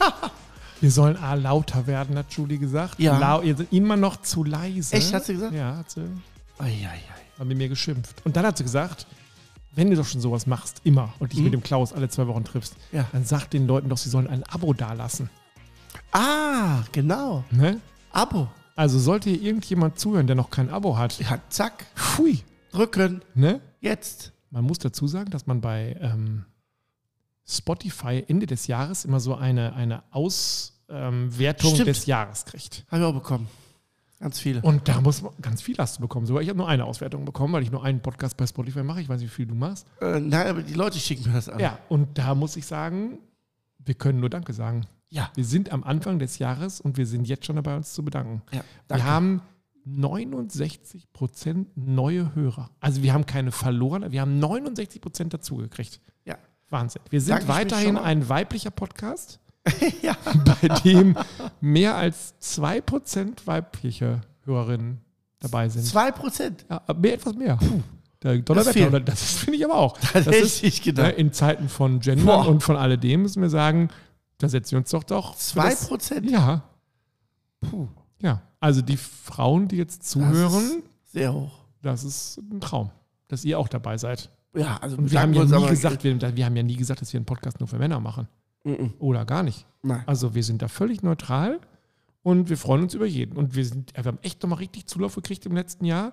Wir sollen A lauter werden, hat Julie gesagt. Ja. Lau ihr seid immer noch zu leise. Echt, hat sie gesagt? Ja, hat sie. Eieiei. Hat mit mir geschimpft. Und dann hat sie gesagt, wenn du doch schon sowas machst, immer, und dich Mhm. mit dem Klaus alle zwei Wochen triffst, Ja. dann sag den Leuten doch, sie sollen ein Abo dalassen. Ah, genau. Ne? Abo. Also sollte hier irgendjemand zuhören, der noch kein Abo hat, Ja, zack. pfui, Drücken. ne? Jetzt. Man muss dazu sagen, dass man bei ähm, Spotify Ende des Jahres immer so eine, eine Auswertung Stimmt. des Jahres kriegt. Habe ich auch bekommen. Ganz viele. Und da muss man ganz viel hast du bekommen. Sogar ich habe nur eine Auswertung bekommen, weil ich nur einen Podcast bei Spotify mache. Ich weiß nicht, wie viel du machst. Äh, nein, aber die Leute schicken mir das an. Ja, und da muss ich sagen, wir können nur Danke sagen. Ja. Wir sind am Anfang des Jahres und wir sind jetzt schon dabei, uns zu bedanken. ja danke. Wir haben 69 Prozent neue Hörer. Also wir haben keine verloren, wir haben 69 Prozent dazugekriegt. Wahnsinn. Wir sind Danke weiterhin ein weiblicher Podcast, ja. bei dem mehr als 2 Prozent weibliche Hörerinnen dabei sind. 2%. Ja, mehr, etwas mehr. Puh. Der Das Donnerwetter, das finde ich aber auch. Das hätte ist, ich ne, gedacht. in Zeiten von Gender Boah. und von alledem müssen wir sagen, da setzen wir uns doch doch. für das- 2%? Ja, Puh. ja. Also die Frauen, die jetzt zuhören, Sehr hoch. das ist ein Traum, dass ihr auch dabei seid. Ja, also Und wir haben ja nie gesagt, wir, wir haben ja nie gesagt, dass wir einen Podcast nur für Männer machen. Mhm. Oder gar nicht. Nein. Also wir sind da völlig neutral und wir freuen uns über jeden. Und wir, sind, wir haben echt nochmal richtig Zulauf gekriegt im letzten Jahr.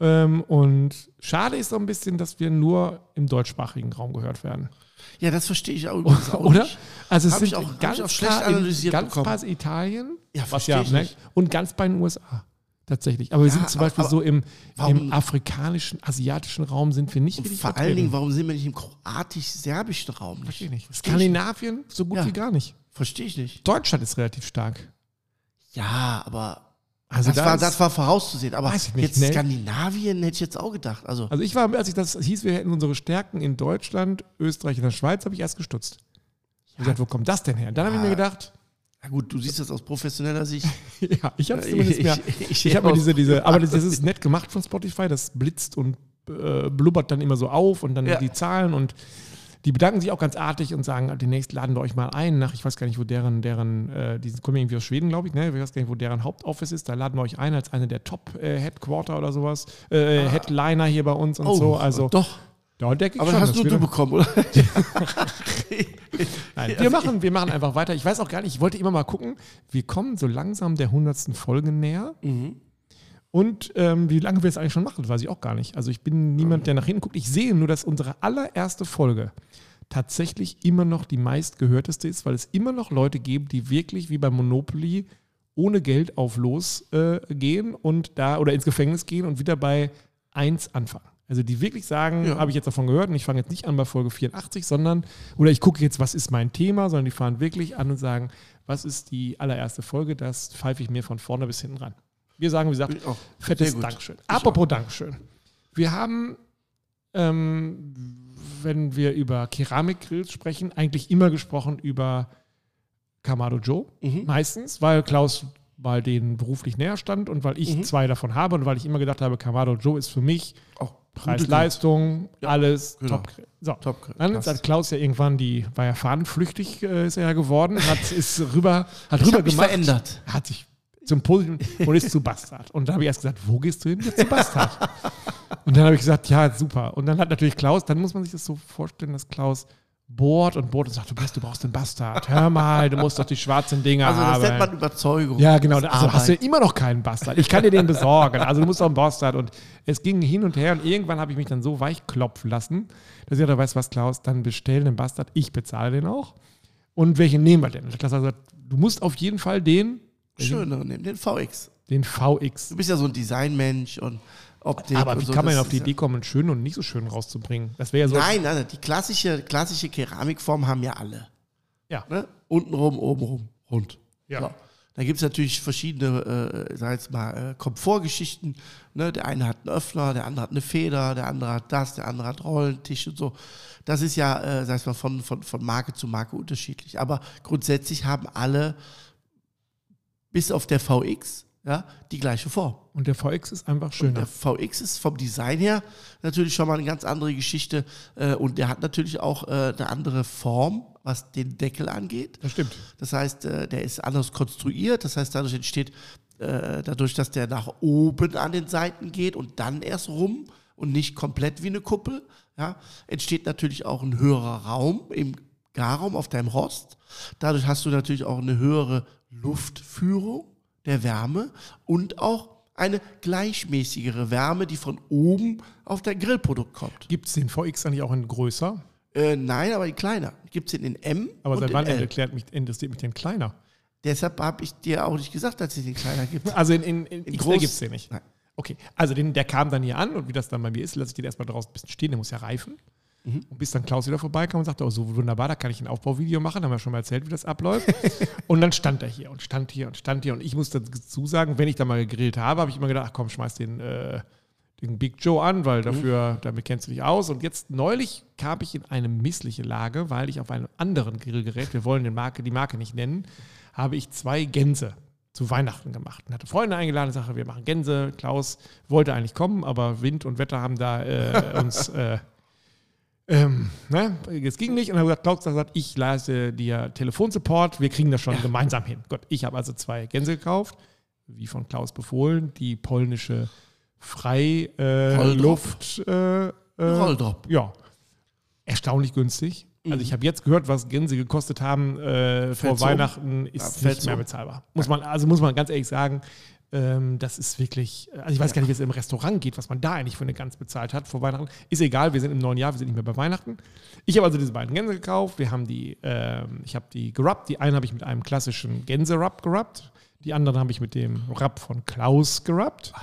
Ähm, und schade ist so ein bisschen, dass wir nur im deutschsprachigen Raum gehört werden. Ja, das verstehe ich auch übrigens auch Oder? nicht. Also es Hab sind auch- ganz auch schlecht analysiert ganz bekommen. Italien Ja, was ja, ne? und ganz bei den USA tatsächlich. Aber wir Ja, sind zum Beispiel so im, im afrikanischen, asiatischen Raum sind wir nicht Und vor allen vertreten. Dingen, warum sind wir nicht im kroatisch-serbischen Raum? Nicht? Verstehe ich nicht. Verstehe ich nicht. Skandinavien so gut Ja. wie gar nicht. Verstehe ich nicht. Deutschland ist relativ stark. Ja, aber Also das, da war, das war vorauszusehen. Aber ich nicht, jetzt ne? Skandinavien hätte ich jetzt auch gedacht. Also, Also ich war, als ich das hieß, wir hätten unsere Stärken in Deutschland, Österreich und der Schweiz, habe ich erst gestutzt. Ich hab gesagt, wo kommt das denn her? Dann habe ich mir gedacht, na gut, du siehst das aus professioneller Sicht. ja, ich habe zumindest mehr. Ich- ich- Ich habe mir diese, diese, aber das, ist nett gemacht von Spotify, das blitzt und äh, blubbert dann immer so auf und dann Ja. die Zahlen und die bedanken sich auch ganz artig und sagen, demnächst laden wir euch mal ein nach, ich weiß gar nicht, wo deren, deren, äh, die kommen irgendwie aus Schweden, glaube ich, ne? Ich weiß gar nicht, wo deren Hauptoffice ist. Da laden wir euch ein als eine der Top-Headquarter oder sowas, äh, Headliner hier bei uns und so. Also Ah. doch. da denke ich Aber schon, hast du da- bekommen, oder? Nein, wir, machen, wir machen einfach weiter. Ich weiß auch gar nicht, ich wollte immer mal gucken, wir kommen so langsam der hundertsten Folge näher. Mhm. Und ähm, wie lange wir es eigentlich schon machen, weiß ich auch gar nicht. Also ich bin niemand, der nach hinten guckt. Ich sehe nur, dass unsere allererste Folge tatsächlich immer noch die meistgehörteste ist, weil es immer noch Leute gibt, die wirklich wie bei Monopoly ohne Geld auf los äh, gehen und da oder ins Gefängnis gehen und wieder bei 1 anfangen. Also die wirklich sagen, Ja. habe ich jetzt davon gehört und ich fange jetzt nicht an bei Folge 84, sondern, oder ich gucke jetzt, was ist mein Thema, sondern die fahren wirklich an und sagen, was ist die allererste Folge, das pfeife ich mir von vorne bis hinten ran. Wir sagen, wie gesagt, ich auch. fettes. Dankeschön. Apropos Dankeschön. Wir haben, ähm, wenn wir über Keramikgrills sprechen, eigentlich immer gesprochen über Kamado Joe. Mhm. Meistens, weil Klaus weil denen beruflich näher stand und weil ich Mhm. zwei davon habe und weil ich immer gedacht habe, Kamado Joe ist für mich Auch Preis-Leistung, Ja, alles genau. top. So. Top. Dann hat Klaus ja irgendwann die, war ja fahnenflüchtig, äh, ist er ja geworden, hat, ist rüber, hat Ich rüber gemacht. verändert. Hat sich zum Positiven und ist zu Bastard. Und da habe ich erst gesagt, wo gehst du hin? Ja, zu Bastard. und dann habe ich gesagt, ja, super. Und dann hat natürlich Klaus, dann muss man sich das so vorstellen, dass Klaus bohrt und bohrt und sagt, du, bist, du brauchst den Bastard. Hör mal, du musst doch die schwarzen Dinger Also das haben. nennt man Überzeugung. Ja, genau. Also hast du immer noch keinen Bastard. Ich kann dir den besorgen. Also du musst auch einen Bastard. Und es ging hin und her und irgendwann habe ich mich dann so weich klopfen lassen, dass ich dachte, weißt du was, Klaus, dann bestell den Bastard. Ich bezahle den auch. Und welchen nehmen wir denn? Und Klaus hat gesagt, du musst auf jeden Fall den, Schöneren nehmen, den VX. den VX. Du bist ja so ein Designmensch und Optik Aber wie so. kann man auf die Idee kommen, einen schönen und nicht so schön rauszubringen? Das wäre ja so. Nein, nein, die klassische, klassische Keramikform haben ja alle. Ja. Ne? Untenrum, obenrum, rund. Ja. So. Dann gibt es natürlich verschiedene, äh, sag jetzt mal, äh, Komfortgeschichten. Ne? Der eine hat einen Öffner, der andere hat eine Feder, der andere hat das, der andere hat Rollentisch und so. Das ist ja, äh, sag ich mal, von, von, von Marke zu Marke unterschiedlich. Aber grundsätzlich haben alle, bis auf der VX, ja, die gleiche Form. Und der VX ist einfach Und schöner. der VX ist vom Design her natürlich schon mal eine ganz andere Geschichte äh, und der hat natürlich auch äh, eine andere Form, was den Deckel angeht. Das stimmt. Das heißt, äh, der ist anders konstruiert. Das heißt, dadurch entsteht, äh, dadurch, dass der nach oben an den Seiten geht und dann erst rum und nicht komplett wie eine Kuppel, ja, entsteht natürlich auch ein höherer Raum im Garraum auf deinem Rost. Dadurch hast du natürlich auch eine höhere Luftführung der Wärme und auch eine gleichmäßigere Wärme, die von oben auf dein Grillprodukt kommt. Gibt es den VX eigentlich auch in größer? Äh, nein, aber in kleiner. Gibt es den in M Aber und seit wann L. erklärt mich, interessiert mich denn kleiner? Deshalb habe ich dir auch nicht gesagt, dass es den kleiner gibt. Also in, in, in, In XL groß- gibt es den nicht. Nein. Okay, also den, der kam dann hier an und wie das dann bei mir ist, lasse ich den erstmal draußen ein bisschen stehen, der muss ja reifen. Mhm. Und bis dann Klaus wieder vorbeikam und sagte, oh, so wunderbar, da kann ich ein Aufbauvideo machen, haben wir schon mal erzählt, wie das abläuft. und dann stand er hier und stand hier und stand hier und ich muss dazu sagen, wenn ich da mal gegrillt habe, habe ich immer gedacht, ach komm, schmeiß den, äh, den Big Joe an, weil dafür, damit kennst du dich aus. Und jetzt neulich kam ich in eine missliche Lage, weil ich auf einem anderen Grillgerät, wir wollen den Marke, die Marke nicht nennen, habe ich zwei Gänse zu Weihnachten gemacht und hatte Freunde eingeladen, sagte, wir machen Gänse. Klaus wollte eigentlich kommen, aber Wind und Wetter haben da äh, uns, äh, ähm, ne, es ging nicht. Und dann hat gesagt, Klaus hat gesagt, ich leiste dir Telefonsupport, wir kriegen das schon gemeinsam hin. Gut, ich habe also zwei Gänse gekauft, wie von Klaus befohlen, die polnische. Freiluft. Äh, äh, Rolldrop. ja, erstaunlich günstig. Also ich habe jetzt gehört, was Gänse gekostet haben äh, vor? Weihnachten, Ja, ist fällt's nicht mehr bezahlbar. Muss man, also muss man ganz ehrlich sagen, ähm, das ist wirklich, also ich weiß gar nicht, wie es im Restaurant geht, was man da eigentlich für eine Gans bezahlt hat vor Weihnachten. Ist egal, wir sind im neuen Jahr, wir sind nicht mehr bei Weihnachten. Ich habe also diese beiden Gänse gekauft. Wir haben die, ähm, ich habe die gerubbt. Die eine habe ich mit einem klassischen Gänse-Rub gerubbt. Die anderen habe ich mit dem Rub von Klaus gerubbt.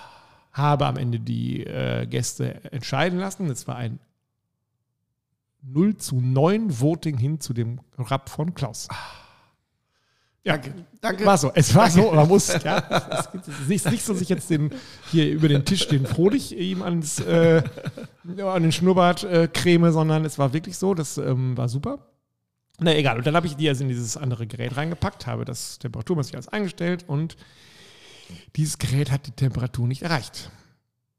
Habe am Ende die äh, Gäste entscheiden lassen. Es war ein 0 zu 9 Voting hin zu dem Rap von Klaus. Ja, Danke. Danke. war so. Es war so. Man muss, ja, es ist nicht, so, dass ich jetzt den, hier über den Tisch den Frodig ihm ans, äh, an den Schnurrbart äh, creme, sondern es war wirklich so. Das ähm, war super. Na egal. Und dann habe ich die also in dieses andere Gerät reingepackt, habe das Temperaturmesser alles eingestellt und dieses Gerät hat die Temperatur nicht erreicht.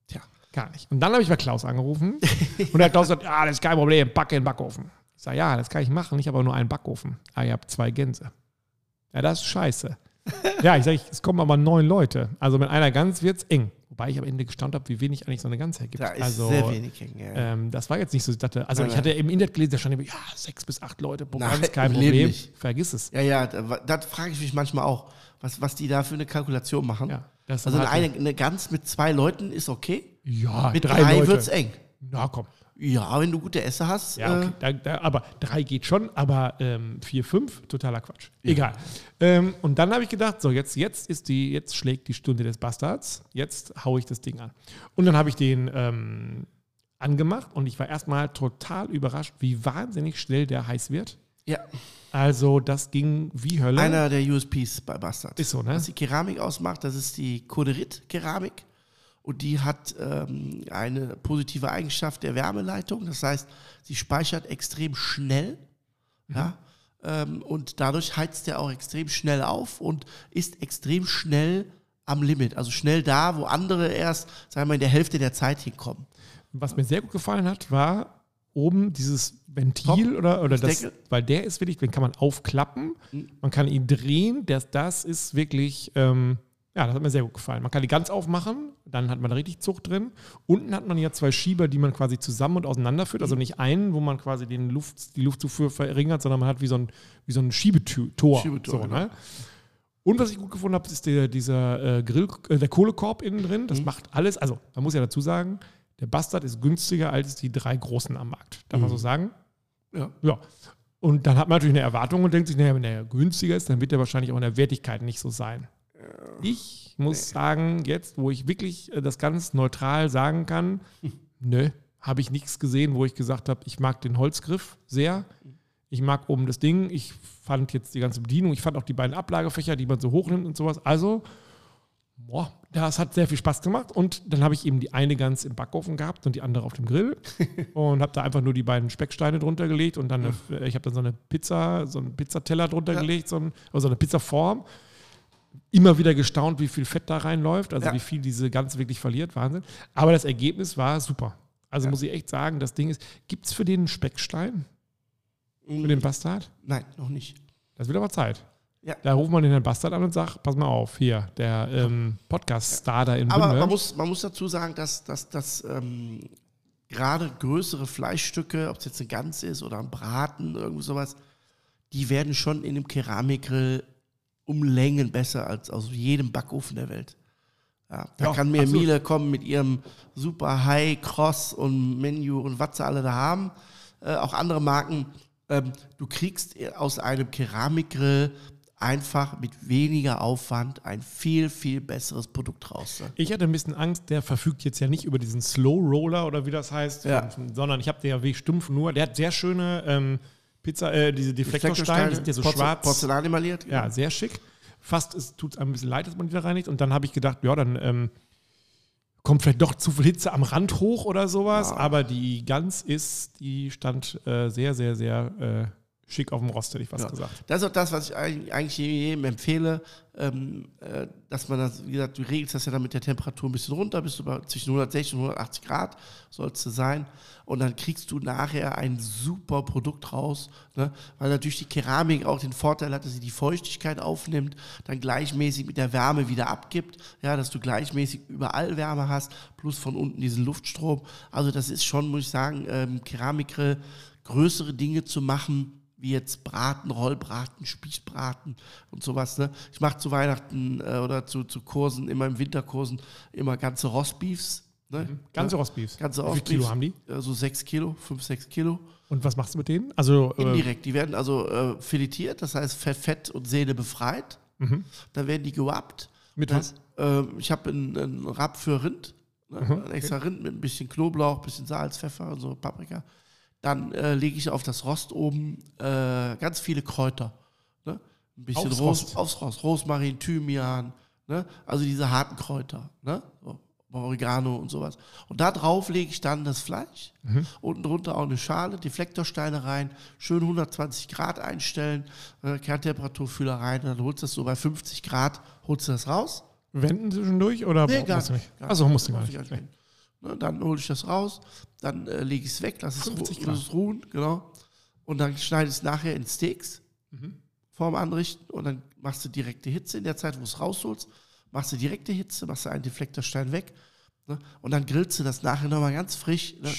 Tja. Gar nicht. Und dann habe ich bei Klaus angerufen und der Klaus sagt, ja, das ist kein Problem, packe in den Backofen. Ich sage, ja, das kann ich machen, ich habe aber nur einen Backofen. Ah, ihr habt zwei Gänse. Ja, das ist scheiße. ja, ich sage, es kommen aber neun Leute. Also mit einer Gans wird es eng. Wobei ich am Ende gestaunt habe, wie wenig eigentlich so eine Gans hergibt. Da ist also, sehr wenig hängen. Ja. ähm, das war jetzt nicht so, ich dachte, also Nein, ich hatte im Internet gelesen, da stand ja, sechs bis acht Leute pro Gans, kein Problem. Nicht. Vergiss es. ja, ja, da- das frage ich mich manchmal auch, was, was die da für eine Kalkulation machen. Ja, Also eine, eine Gans mit zwei Leuten ist okay. ja Mit drei, drei, wird es eng. Na komm. Ja, wenn du gute Esse hast. Ja, okay. äh, Da, da, aber drei geht schon, aber ähm, vier, fünf, totaler Quatsch. Egal. Ähm, und dann habe ich gedacht, so, jetzt, jetzt ist die, jetzt schlägt die Stunde des Bastards, jetzt haue ich das Ding an. Und dann habe ich den ähm, angemacht und ich war erstmal total überrascht, wie wahnsinnig schnell der heiß wird. ja, Also, das ging wie Hölle. einer der USPs bei Bastard. Ist so, ne? Was die Keramik ausmacht, das ist die Koderit-Keramik. Und die hat ähm, eine positive Eigenschaft der Wärmeleitung. Das heißt, sie speichert extrem schnell. Ja? Ähm, und dadurch heizt er auch extrem schnell auf und ist extrem schnell am Limit. Also schnell da, wo andere erst, sagen wir mal, in der Hälfte der Zeit hinkommen. Was mir sehr gut gefallen hat, war oben dieses Ventil Top. oder, oder Das das, Deckel. weil der ist wirklich, den kann man aufklappen, man kann ihn drehen, das, das ist wirklich, ähm, ja, das hat mir sehr gut gefallen. Man kann die ganz aufmachen, dann hat man richtig Zucht drin. Unten hat man ja zwei Schieber, die man quasi zusammen und auseinanderführt, also nicht einen, wo man quasi den Luft, die Luftzufuhr verringert, sondern man hat wie so ein, wie so ein Schiebetor. Schiebetor, so, genau. ne? Und was ich gut gefunden habe, ist der, dieser äh, Grill, äh, der Kohlekorb innen drin. Mhm. Das macht alles. Also, man muss ja dazu sagen, der Bastard ist günstiger als die drei großen am Markt. Darf man so sagen? Ja. Ja. Und dann hat man natürlich eine Erwartung und denkt sich, naja, wenn der günstiger ist, dann wird der wahrscheinlich auch in der Wertigkeit nicht so sein. Ich muss sagen, jetzt, wo ich wirklich äh, das ganz neutral sagen kann, nö, habe ich nichts gesehen, wo ich gesagt habe, ich mag den Holzgriff sehr. Ich mag oben das Ding. Ich fand jetzt die ganze Bedienung. Ich fand auch die beiden Ablagefächer, die man so hochnimmt und sowas. Also, boah, das hat sehr viel Spaß gemacht. Und dann habe ich eben die eine ganz im Backofen gehabt und die andere auf dem Grill. und habe da einfach nur die beiden Specksteine drunter gelegt. Und dann, eine, ich habe dann so eine Pizza, so einen Pizzateller drunter Ja. gelegt, so, ein, also so eine Pizzaform. Immer wieder gestaunt, wie viel Fett da reinläuft, also Ja. wie viel diese Gans wirklich verliert. Wahnsinn. Aber das Ergebnis war super. Also Ja. muss ich echt sagen, das Ding ist, gibt es für den einen Speckstein, für den Bastard? Nein, noch nicht. Das wird aber Zeit. Ja. Da ruft man den Herrn Bastard an und sagt, pass mal auf, hier, der ähm, Podcast-Star da in Aber Bünde. man muss, man muss dazu sagen, dass, dass, dass ähm, gerade größere Fleischstücke, ob es jetzt eine Gans ist oder ein Braten, irgendwie sowas, die werden schon in dem Keramikgrill um Längen besser als aus jedem Backofen der Welt. Ja, da Ja, kann mir absolut. Miele kommen mit ihrem super High, Cross und Menu und was sie alle da haben. Äh, auch andere Marken. Ähm, du kriegst aus einem Keramikgrill einfach mit weniger Aufwand ein viel, viel besseres Produkt raus. Ne? Ich hatte ein bisschen Angst, der verfügt jetzt ja nicht über diesen Slow Roller oder wie das heißt, Ja. sondern ich habe den ja wirklich stumpf nur. Der hat sehr schöne ähm, Pizza, äh, diese Deflektorsteine, die sind ja so Porze- schwarz. Porzellan emaliert. Ja, sehr schick. Fast es tut einem ein bisschen leid, dass man die da reinigt. Und dann habe ich gedacht, ja, dann ähm, kommt vielleicht doch zu viel Hitze am Rand hoch oder sowas. Ja. Aber die Gans ist, die stand äh, sehr, sehr, sehr äh, schick auf dem Rost, hätte ich fast Ja. gesagt. Das ist auch das, was ich eigentlich eigentlich jedem empfehle, ähm, äh, dass man das, wie gesagt, du regelst das ja dann mit der Temperatur ein bisschen runter, bist du bei zwischen 160 und 180 Grad, sollst du sein. Und dann kriegst du nachher ein super Produkt raus, ne? weil natürlich die Keramik auch den Vorteil hat, dass sie die Feuchtigkeit aufnimmt, dann gleichmäßig mit der Wärme wieder abgibt, ja, dass du gleichmäßig überall Wärme hast, plus von unten diesen Luftstrom. Also das ist schon, muss ich sagen, ähm, Keramikgrill, größere Dinge zu machen, wie jetzt Braten, Rollbraten, Spießbraten und sowas. Ne? Ich mache zu Weihnachten äh, oder zu, zu Kursen, immer im Winterkursen, immer ganze Rostbeefs. Ne? Ganze ja? Rostbeefs. Ganze Wie viel Kilo Rostbeefs. haben die? Äh, So sechs Kilo, fünf, sechs Kilo. Und was machst du mit denen? Also, äh, Indirekt. Die werden also äh, filetiert, das heißt Fett, und Seele befreit. Mhm. Dann werden die gewappt. mit Das, was? äh, ich habe einen, einen Rab für Rind, ne? Mhm, ein extra Rind mit ein bisschen Knoblauch, bisschen Salz, Pfeffer und so, Paprika. Dann äh, lege ich auf das Rost oben äh, ganz viele Kräuter. Ne? Ein bisschen Aufs Ros Rost? aufs Rost. Rosmarin, Thymian, ne? also diese harten Kräuter. Ne? So, Oregano und sowas. Und da drauf lege ich dann das Fleisch. Unten drunter auch eine Schale, Deflektorsteine rein, schön 120 Grad einstellen, äh, Kerntemperaturfühler rein, dann holst du das so bei 50 Grad, holst du das raus. Wenden zwischendurch oder Nee, gar nicht. Gar Achso, musst du gar nicht. ich gar nicht. Ne, dann hole ich das raus, dann äh, lege ich es weg, lass es, 50 ru Grad. lass es ruhen, genau. Und dann schneide ich es nachher in Steaks Mhm. vorm Anrichten und dann machst du direkte Hitze in der Zeit, wo du es rausholst, machst du direkte Hitze, machst du einen Deflektorstein weg ne, und dann grillst du das nachher nochmal ganz frisch. Ne,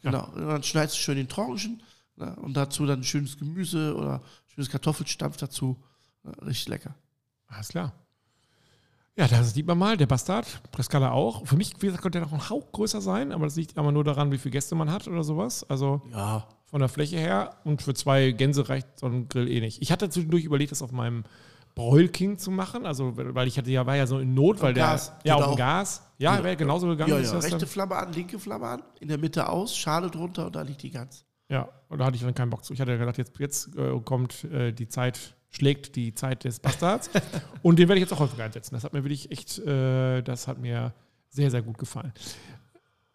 genau, und dann schneidest du schön den Tranchen ne, und dazu dann schönes Gemüse oder schönes Kartoffelstampf dazu. Ne, richtig lecker. Alles klar. Ja, das sieht man mal, der Bastard, Prescala auch. Für mich, wie gesagt, könnte er noch ein Hauch größer sein, aber das liegt aber nur daran, wie viele Gäste man hat oder sowas. Also Ja, von der Fläche her und für zwei Gänse reicht so ein Grill eh nicht. Ich hatte zwischendurch überlegt, das auf meinem Broil King zu machen, also weil ich hatte ja war ja so in Not, weil der Gas. ja Geht auf dem auch. Gas, ja, Ja. wäre genauso gegangen. ja, ist ja. das rechte Flamme an, linke Flamme an, in der Mitte aus, Schale drunter und da liegt die Gans. ja, und da hatte ich dann keinen Bock zu. Ich hatte ja gedacht, jetzt, jetzt äh, kommt äh, die Zeit, schlägt die Zeit des Bastards und den werde ich jetzt auch häufiger einsetzen. Das hat mir wirklich echt, äh, das hat mir sehr, sehr gut gefallen.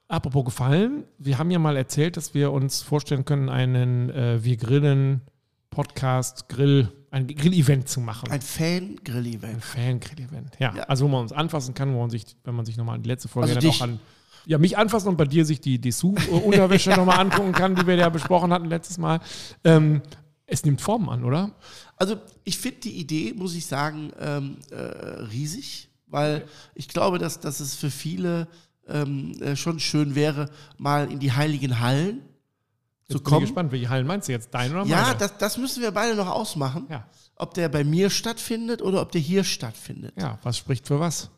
Apropos gefallen, wir haben ja mal erzählt, dass wir uns vorstellen können, einen äh, Wir grillen Podcast, Grill, ein Grill-Event zu machen. Ein Fan-Grill-Event. Ein Fan-Grill-Event. Ja, Ja. also wo man uns anfassen kann, wo man sich, wenn man sich nochmal die letzte Folge Also dann auch an ja, mich anfassen und bei dir sich die Dessous-Unterwäsche nochmal angucken kann, die wir ja besprochen hatten letztes Mal. Ähm, es nimmt Formen an, oder? Also ich finde die Idee, muss ich sagen, ähm, äh, riesig, weil ich glaube, dass, dass es für viele ähm, äh, schon schön wäre, mal in die heiligen Hallen zu Jetzt bin ich kommen. gespannt, welche Hallen meinst du jetzt? Dein oder Ja, meine? das, das müssen wir beide noch ausmachen, ja. ob der bei mir stattfindet oder ob der hier stattfindet. ja, was spricht für was?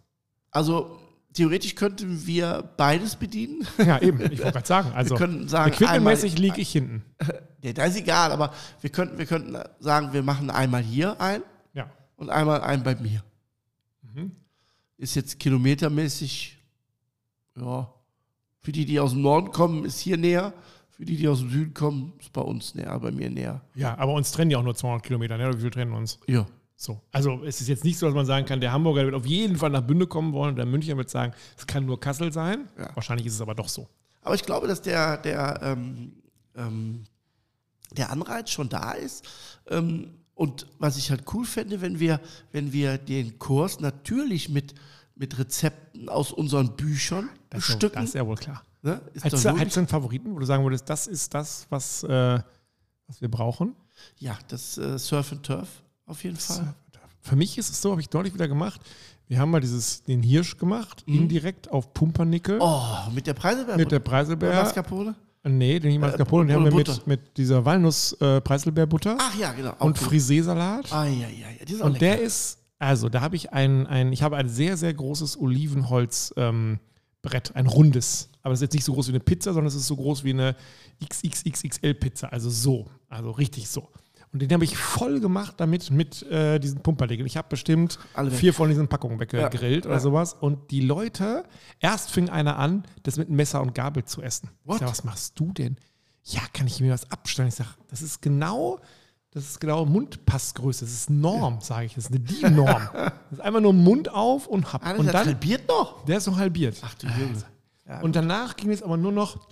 Also theoretisch könnten wir beides bedienen. Ja, eben, ich wollte gerade sagen. Also, wir könnten sagen, equipmentmäßig liege ich hinten. Nee, das ist egal, aber wir könnten, wir könnten sagen, wir machen einmal hier ein Ja. und einmal ein bei mir. Mhm. Ist jetzt kilometermäßig, ja, für die, die aus dem Norden kommen, ist hier näher. Für die, die aus dem Süden kommen, ist bei uns näher, bei mir näher. Ja, aber uns trennen ja auch nur 200 Kilometer, ne? Viel trennen uns? Ja. So. Also, es ist jetzt nicht so, dass man sagen kann, der Hamburger wird auf jeden Fall nach Bünde kommen wollen und der Münchner wird sagen, es kann nur Kassel sein. Ja. Wahrscheinlich ist es aber doch so. Aber ich glaube, dass der, der, ähm, ähm, der Anreiz schon da ist. Ähm, Und was ich halt cool fände, wenn wir, wenn wir den Kurs natürlich mit, mit Rezepten aus unseren Büchern Das bestücken. das ist ja wohl klar. ne? Hättest du einen Favoriten, wo du sagen würdest, das ist das, was, äh, was wir brauchen? Ja, das äh, Surf and Turf auf jeden Fall. Für mich ist es so, habe ich deutlich wieder gemacht. Wir haben mal dieses, den Hirsch gemacht, indirekt auf Pumpernickel Mhm. Oh, mit der Preiselbeer. mit der Preiselbeer. Mascarpone? Nee, den niemals Äh, Mascarpone. Den haben wir mit, mit dieser Walnuss-Preiselbeerbutter Ach ja, genau. und gut. Frisesalat. Ah, ja, ja, ja. Die ist auch Und lecker. der ist, also da habe ich ein, ein, ich habe ein sehr, sehr großes Olivenholzbrett, ähm, Brett, ein rundes. Aber das ist jetzt nicht so groß wie eine Pizza, sondern es ist so groß wie eine XXXXL-Pizza. Also so, also richtig so. Und den habe ich voll gemacht damit mit äh, diesen Pumpernickeln. Ich habe bestimmt Alle weg. vier von diesen Packungen weggegrillt Ja, oder ja. sowas. Und die Leute, erst fing einer an, das mit Messer und Gabel zu essen. What? Ich sag, was machst du denn? Ja, kann ich mir was abstellen? Ich sage, das ist genau, das ist genau Mundpassgröße. Das ist Norm, sage ich. Das ist eine DIN-Norm. das ist einfach nur Mund auf und hab. Ah, und dann, halbiert noch. der ist noch halbiert. Ach du Junge. Ja, Und danach ging es aber nur noch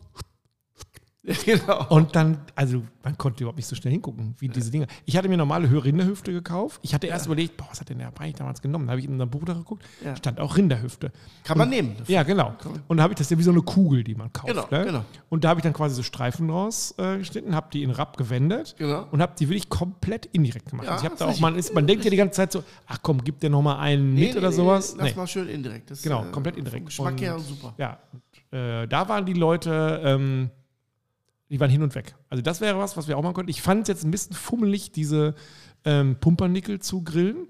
genau. Und dann, also man konnte überhaupt nicht so schnell hingucken, wie diese Dinge. Ich hatte mir normale Rinderhüfte gekauft. Ich hatte erst überlegt, boah, was hat denn der eigentlich damals genommen? Da habe ich in unserem Buch da geguckt, Ja. stand auch Rinderhüfte. Kann man nehmen. Ja, genau. Und da habe ich das ja wie so eine Kugel, die man kauft. Genau, ne? genau. Und da habe ich dann quasi so Streifen draus äh, habe die in Rapp gewendet Genau. und habe die wirklich komplett indirekt gemacht. Ja, also ich habe da auch, man, ist, man denkt ja die ganze Zeit so, ach komm, gib dir noch mal einen mit oder sowas. Lass Nee. mal schön indirekt. Das, Genau, äh, komplett indirekt. Geschmack Und- her super. Ja, und, äh, da waren die Leute, ähm, die waren hin und weg. Also das wäre was, was wir auch machen könnten. Ich fand es jetzt ein bisschen fummelig, diese ähm, Pumpernickel zu grillen,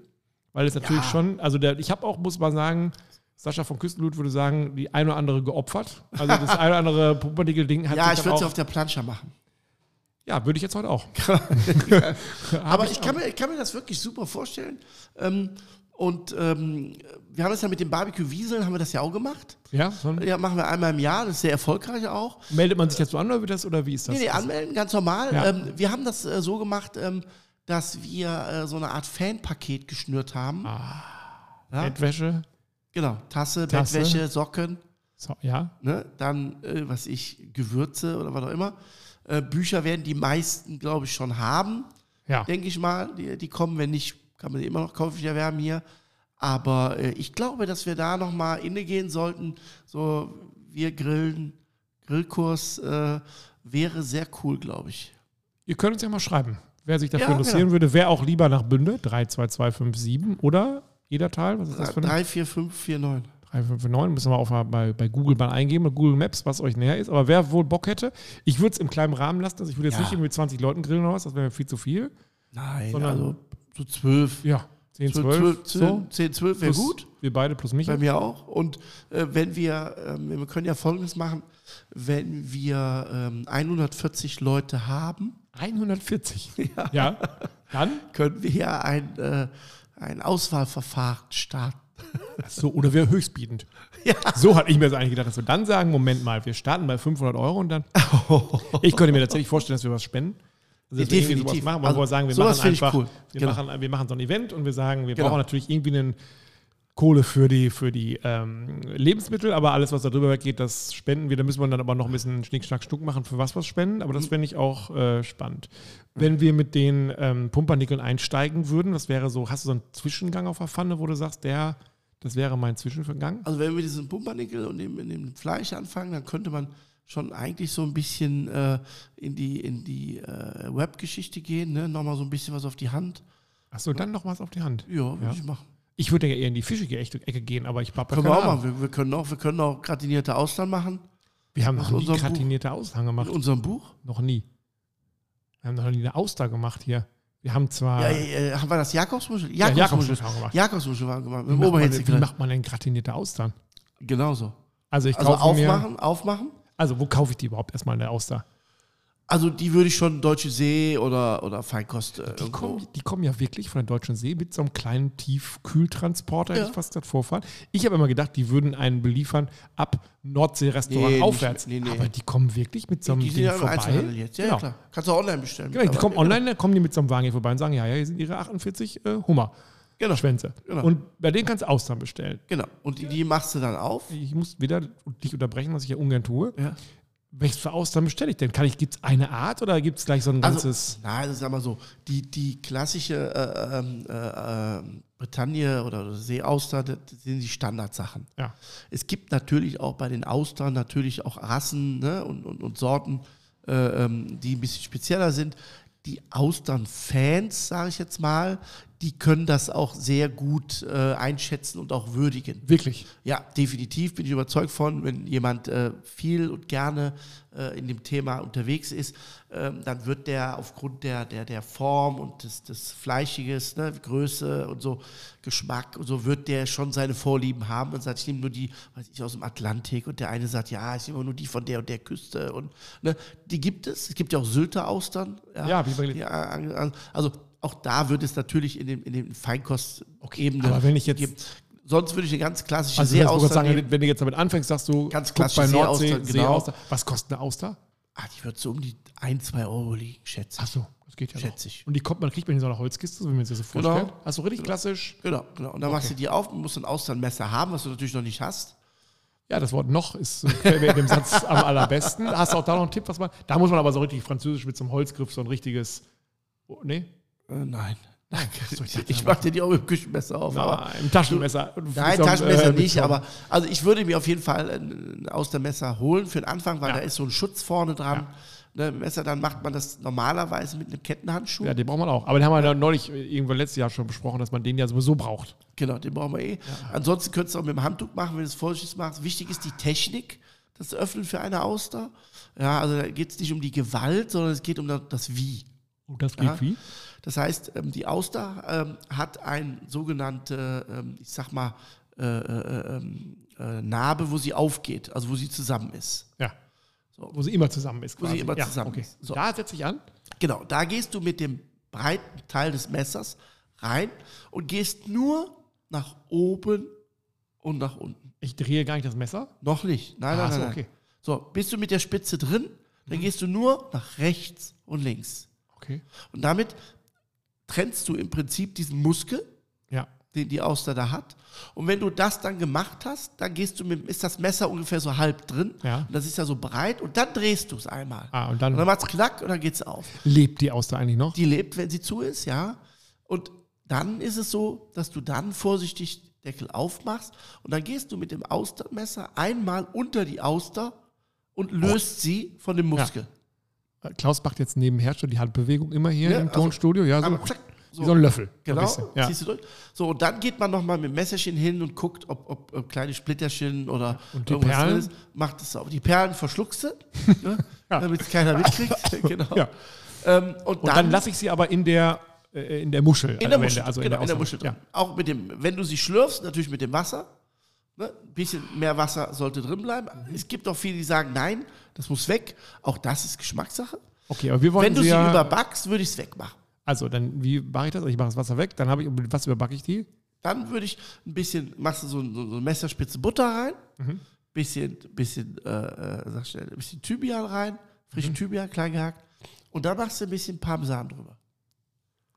weil es natürlich Ja. schon, also der, ich habe auch, muss man sagen, Sascha von Küstenblut würde sagen, die eine oder andere geopfert. Also das eine oder andere Pumpernickel-Ding hat Ja, ich würde es auch, auf der Plancha machen. ja, würde ich jetzt heute auch. Aber ich kann, mir, ich kann mir das wirklich super vorstellen. Ähm, und ähm, wir haben das ja mit dem Barbecue Wieseln, haben wir das ja auch gemacht. Ja, so, Ja, machen wir einmal im Jahr, das ist sehr erfolgreich auch. meldet man sich dazu an oder wird das oder wie ist das? Nee, nee, anmelden, ganz normal. Ja. Ähm, wir haben das äh, so gemacht, ähm, dass wir äh, so eine Art Fanpaket geschnürt haben. Ah. ja? Bettwäsche, Genau, Tasse, Tasse. Bettwäsche, Socken, so, ja. ne? dann, äh, was ich, Gewürze oder was auch immer. Äh, Bücher werden die meisten, glaube ich, schon haben, Ja. denke ich mal. Die, die kommen, wenn nicht, kann man die immer noch käuflich erwerben hier. Aber äh, ich glaube, dass wir da nochmal inne gehen sollten. So, wir grillen, Grillkurs äh, wäre sehr cool, glaube ich. Ihr könnt uns ja mal schreiben, wer sich dafür Ja, interessieren genau. würde. Wer auch lieber nach Bünde, 32257 oder Edertal, was ist das für eine? 3, 4, 5, 4, 9. 359, müssen wir auch mal bei, bei Google mal eingeben, bei Google Maps, was euch näher ist. Aber wer wohl Bock hätte, ich würde es im kleinen Rahmen lassen. Also ich würde jetzt Ja. nicht irgendwie mit 20 Leuten grillen oder was, das wäre mir viel zu viel. Nein, Sondern- also so 12. Ja, 10, 12, 12, 12, so. 10, 12 wäre gut. Wir beide plus mich. Bei mir auch. Und äh, wenn wir, ähm, wir können ja Folgendes machen, wenn wir ähm, 140 Leute haben, 140. Ja. Dann? können wir ja ein, äh, ein Auswahlverfahren starten. So, oder wäre höchstbietend. So hatte ich mir das eigentlich gedacht, dass wir dann sagen, Moment mal, wir starten bei 500 Euro und dann. Ich könnte mir tatsächlich vorstellen, dass wir was spenden. Also, wir irgendwie Definitiv. sowas machen, wo Also, wir sagen, wir machen einfach, cool. wir, Genau. machen, wir machen so ein Event und wir sagen, wir Genau. brauchen natürlich irgendwie einen Kohle für die, für die ähm, Lebensmittel, aber alles, was da drüber weggeht, das spenden wir. Da müssen wir dann aber noch ein bisschen Schnick, Schnack, Schnuck machen, für was was spenden. Aber Mhm. das fände ich auch äh, spannend. Wenn wir mit den ähm, Pumpernickeln einsteigen würden, das wäre so, hast du so einen Zwischengang auf der Pfanne, wo du sagst, der, das wäre mein Zwischengang? Also wenn wir diesen Pumpernickel und dem, dem Fleisch anfangen, dann könnte man schon eigentlich so ein bisschen äh, in die, in die äh, Webgeschichte gehen, ne? nochmal so ein bisschen was auf die Hand. Achso, dann noch was auf die Hand. Ja, würde Ja. ich machen. Ich würde ja eher in die fischige Ecke gehen, aber ich habe Können wir auch machen. Wir, wir, können auch, wir können auch gratinierte Austern machen. Wir haben noch nie gratinierte Austern gemacht. In unserem Buch. Noch nie. Wir haben noch nie eine Auster gemacht hier. Wir haben zwar. Ja, ja, haben wir das Jakobsmuschel? Ja, Jakobsmuschel. Jakobsmuschel haben wir gemacht. Jakobsmuschel gemacht. wie, macht man, denn- wie macht man denn gratinierte Austern? Genauso. Also ich Also kaufe mir. aufmachen, aufmachen. Also wo kaufe ich die überhaupt erstmal eine Auster? Also die würde ich schon Deutsche See oder, oder Feinkost äh, Die kommen, die kommen ja wirklich von der Deutschen See mit so einem kleinen Tiefkühltransporter, hätte Ja. ich fast gesagt, vorfahren. Ich habe immer gedacht, die würden einen beliefern ab Nordsee-Restaurant Nee, nicht- aufwärts. nee, nee. Aber die kommen wirklich mit so einem Die sind Ding ja im vorbei. Einzelhandel jetzt. Ja, Genau. klar. Kannst du auch online bestellen. Genau, die kommen online, dann kommen die mit so einem Wagen hier vorbei und sagen, ja, ja, hier sind ihre 48 äh, Hummer. Genau. Schwänze. Genau. Und bei denen kannst du Austern bestellen. Genau. Und die, die machst du dann auf. Ich muss wieder dich unterbrechen, was ich ja ungern tue. Ja. welches für Austern bestelle ich denn? Kann ich, gibt es eine Art oder gibt es gleich so ein ganzes? Also, nein, das ist aber so. Die, die klassische äh, ähm, äh, äh, Bretagne oder Seeauster, das sind die Standardsachen. ja. Es gibt natürlich auch bei den Austern natürlich auch Rassen ne, und, und, und Sorten, äh, ähm, die ein bisschen spezieller sind. Die Austern-Fans, sage ich jetzt mal, die können das auch sehr gut äh, einschätzen und auch würdigen. Wirklich. Ja, definitiv bin ich überzeugt von, wenn jemand äh, viel und gerne äh, in dem Thema unterwegs ist, ähm, dann wird der aufgrund der, der, der Form und des, des Fleischiges, ne, Größe und so, Geschmack und so, wird der schon seine Vorlieben haben und sagt, ich nehme nur die, weiß ich, aus dem Atlantik und der eine sagt, ja, ich nehme nur die von der und der Küste und ne, die gibt es. Es gibt ja auch Sylter Austern. Ja, wie bei- ja, also auch da wird es natürlich in den, in den Feinkost-Ebenen aber wenn ich jetzt- geben. Sonst würde ich eine ganz klassische Also Seeauster sagen, wenn du jetzt damit anfängst, sagst du, Ganz guck klassische bei Nordsee, Seeaustern, genau. Seeauster. Was kostet eine Auster? Ah, die wird so um die 1, 2 Euro liegen, schätze ich. Achso, das geht ja Schätze ich. Und die kommt man, kriegt man in so einer Holzkiste, so wie man sich das so Genau. vorstellt. Also richtig klassisch. Genau, genau. Und dann machst du die auf und musst ein Austernmesser haben, was du natürlich noch nicht hast. Ja, das Wort noch ist äh, in dem Satz am allerbesten. Hast du auch da noch einen Tipp, was man. Da muss man aber so richtig französisch mit so einem Holzgriff, so ein richtiges. Oh, nee? Äh, nein. Danke. so, ich ich mache dir die auch mit dem Küchenmesser auf. aber Nein, im Taschenmesser. Nein, So Taschenmesser äh, nicht, aber also ich würde mir auf jeden Fall ein Austermesser holen für den Anfang, weil Ja. da ist so ein Schutz vorne dran. Ne, Messer, dann macht man das normalerweise mit einem Kettenhandschuh. Ja, den braucht man auch. Aber den haben wir ja neulich irgendwann letztes Jahr schon besprochen, dass man den ja sowieso braucht. Genau, den brauchen wir eh. Ansonsten könntest du auch mit dem Handtuch machen, wenn du es vorsichtig machst. Wichtig ist die Technik, das Öffnen für eine Auster. Ja, also da geht es nicht um die Gewalt, sondern es geht um das- Wie. Und das geht Ja. wie? Das heißt, ähm, die Auster ähm, hat ein sogenannte, ähm, ich sag mal, äh, äh, äh, Narbe, wo sie aufgeht, also wo sie zusammen ist. Ja. So. Wo sie immer zusammen ist. Wo sie quasi. immer ja, zusammen okay. ist. So. Da setze ich an. Genau, da gehst du mit dem breiten Teil des Messers rein und gehst nur nach oben und nach unten. Ich drehe gar nicht das Messer. Noch nicht. Nein, nein, Ah, so, nein, nein. okay. So, bist du mit der Spitze drin, dann gehst du nur nach rechts und links. Okay. Und damit trennst du im Prinzip diesen Muskel, Ja. den die Auster da hat. Und wenn du das dann gemacht hast, dann gehst du mit, ist das Messer ungefähr so halb drin. Ja. Und das ist ja so breit und dann drehst du es einmal. Ah, und Und dann dann macht es knack und dann geht es auf. lebt die Auster eigentlich noch. Die lebt, wenn sie zu ist, ja. Und dann ist es so, dass du dann vorsichtig Deckel aufmachst und dann gehst du mit dem Austermesser einmal unter die Auster und löst sie von dem Muskel. Äh, Klaus macht jetzt nebenher schon die Handbewegung immer hier Ja, im also Tonstudio. Ja, so, zack, wie so ein Löffel. So ein Genau. Ja. ziehst du durch. So, und dann geht man nochmal mit dem Messerchen hin und guckt, ob, ob, ob kleine Splitterchen oder Und die irgendwas Perlen? ist. Macht es auf. Die Perlen verschluckst du, ne, Ja. damit es keiner mitkriegt. genau. Ja. Ähm, und, Und dann, lasse ich sie aber in der, äh, in der Muschel. In der am Muschel, also genau, in der. Muschel drin. Ja. Auch mit dem, wenn du sie schlürfst, natürlich mit dem Wasser. Ne? Ein bisschen mehr Wasser sollte drin bleiben. Es gibt auch viele, die sagen, nein, das muss weg. Auch das ist Geschmackssache. Okay, aber wir wollen Wenn du sie ja, überbackst, würde ich es wegmachen. Also, dann, wie mache ich das? Ich mache das Wasser weg, dann habe ich, was überbacke ich die? Dann würde ich ein bisschen, machst du so, so, so eine Messerspitze Butter rein, Mhm. bisschen, bisschen, äh, äh, sag schnell, ein bisschen Thymian rein, frischen Mhm. Thymian, klein gehackt. Und dann machst du ein bisschen Parmesan drüber.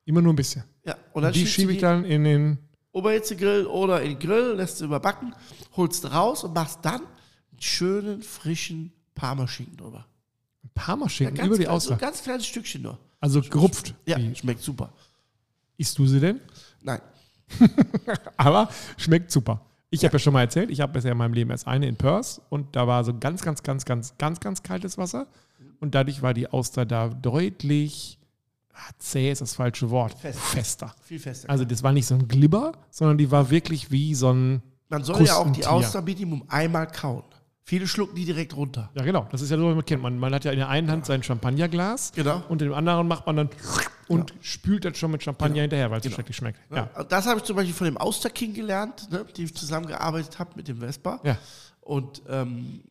Immer nur ein bisschen. Ja, und dann die schiebe ich dann in den. Oberhitzegrill oder in den Grill, lässt du überbacken, holst raus und machst dann einen schönen, frischen Parmaschinken drüber. Parmaschinken ganz über die klein, So ein ganz kleines Stückchen nur. Also gerupft. Ja, Die- schmeckt super. Isst du sie denn? Nein. Aber schmeckt super. Ich habe ja schon mal erzählt, ich habe bisher in meinem Leben erst eine in Perth und da war so ganz, ganz, ganz, ganz, ganz, ganz kaltes Wasser. Und dadurch war die Auster da deutlich, zäh ist das falsche Wort, Fest. fester. Viel fester. Also das war nicht so ein Glibber, sondern die war wirklich wie so ein, Man soll ja auch die Krustentier. Auster Minimum einmal kauen. Viele schlucken die direkt runter. ja genau, das ist ja so, wie man kennt. Man, man hat ja in der einen Hand sein Champagnerglas Genau. und in dem anderen macht man dann und spült das schon mit Champagner hinterher, weil es so schrecklich schmeckt. Ja. Ja. Das habe ich zum Beispiel von dem Auster King gelernt, ne, dem ich zusammengearbeitet habe mit dem Vespa. Ja. Und ähm,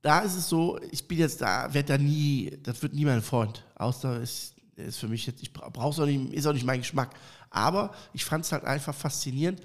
da ist es so, ich bin jetzt da, werde da nie, das wird nie mein Freund. Auster ist, ist für mich jetzt, ich brauche es auch nicht, ist auch nicht mein Geschmack. Aber ich fand es halt einfach faszinierend,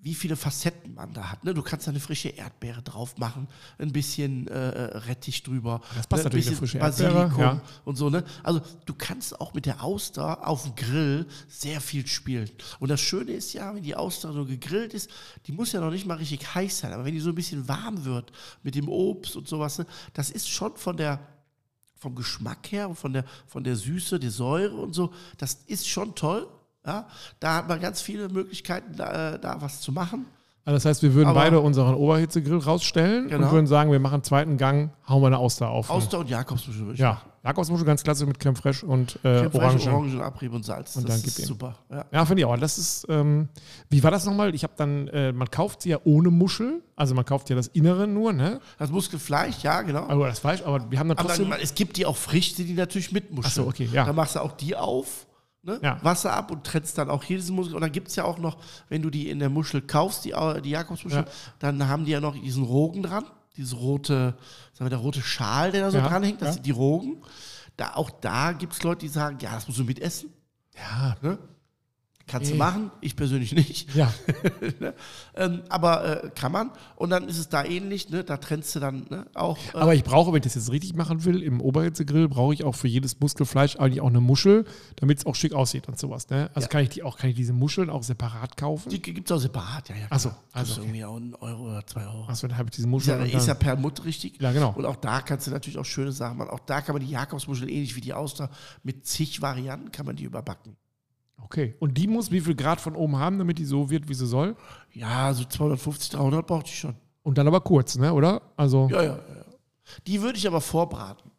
wie viele Facetten man da hat. Ne? Du kannst da eine frische Erdbeere drauf machen, ein bisschen äh, Rettich drüber, Das passt ne? ein bisschen frische Erdbeere, ja. und so. Ne? Also du kannst auch mit der Auster auf dem Grill sehr viel spielen. Und das Schöne ist ja, wenn die Auster so gegrillt ist, die muss ja noch nicht mal richtig heiß sein, aber wenn die so ein bisschen warm wird mit dem Obst und sowas, ne? das ist schon von der vom Geschmack her und von der, von der Süße, der Säure und so, das ist schon toll. Ja? Da hat man ganz viele Möglichkeiten, da, äh, da was zu machen. Also das heißt, wir würden Aber- beide unseren Oberhitzegrill rausstellen und Genau. würden sagen, wir machen einen zweiten Gang, hauen wir eine Auster auf. Auster und Jakobsmuschel würde ich ja, Jakobsmuschel ganz klasse mit Creme fraiche und äh, Creme fraiche, Orange. Orangen, Abrieb und Salz. Und das ist super. Ja. Ja, finde ich auch. Das ist, ähm, wie war das nochmal? Ich habe dann, äh, man kauft sie ja ohne Muschel, also man kauft ja das Innere nur, ne? Das Muskelfleisch, ja, genau. Also das Fleisch, aber wir haben dann Aber trotzdem. dann, es gibt die auch frisch, die natürlich mit Muscheln. Ach so, okay, ja. Dann machst du auch die auf, ne? Ja. Wasser ab und trennst dann auch hier diesen Muskel. Und dann gibt es ja auch noch, wenn du die in der Muschel kaufst, die, die Jakobsmuschel, Ja. dann haben die ja noch diesen Rogen dran, dieses rote, sagen wir, der rote Schal, der da so Ja, dranhängt, das sind die Rogen. Da, auch da gibt es Leute, die sagen, ja, das musst du mitessen. ja, Ne? Kannst du machen, ich persönlich nicht. ja. Ähm, aber äh, kann man. Und dann ist es da ähnlich, ne? da trennst du dann ne? auch. Äh, Aber ich brauche, wenn ich das jetzt richtig machen will, im Oberhitzegrill brauche ich auch für jedes Muskelfleisch eigentlich auch eine Muschel, damit es auch schick aussieht und sowas. Ne? Also Ja. kann ich die auch, kann ich diese Muscheln auch separat kaufen? die gibt es auch separat, ja, ja. Ach so, klar. also Kostet irgendwie auch einen Euro oder zwei Euro. Achso, dann habe ich diese Ist Muscheln. ja, und ist ja per Mut richtig. Ja, genau. Und auch da kannst du natürlich auch schöne Sachen machen. Auch da kann man die Jakobsmuschel ähnlich wie die Auster mit zig Varianten kann man die überbacken. Okay. Und die muss wie viel Grad von oben haben, damit die so wird, wie sie soll? Ja, so 250, 300 braucht die schon. Und dann aber kurz, ne? Oder? Also, Ja, ja, ja. Die würde ich aber vorbraten.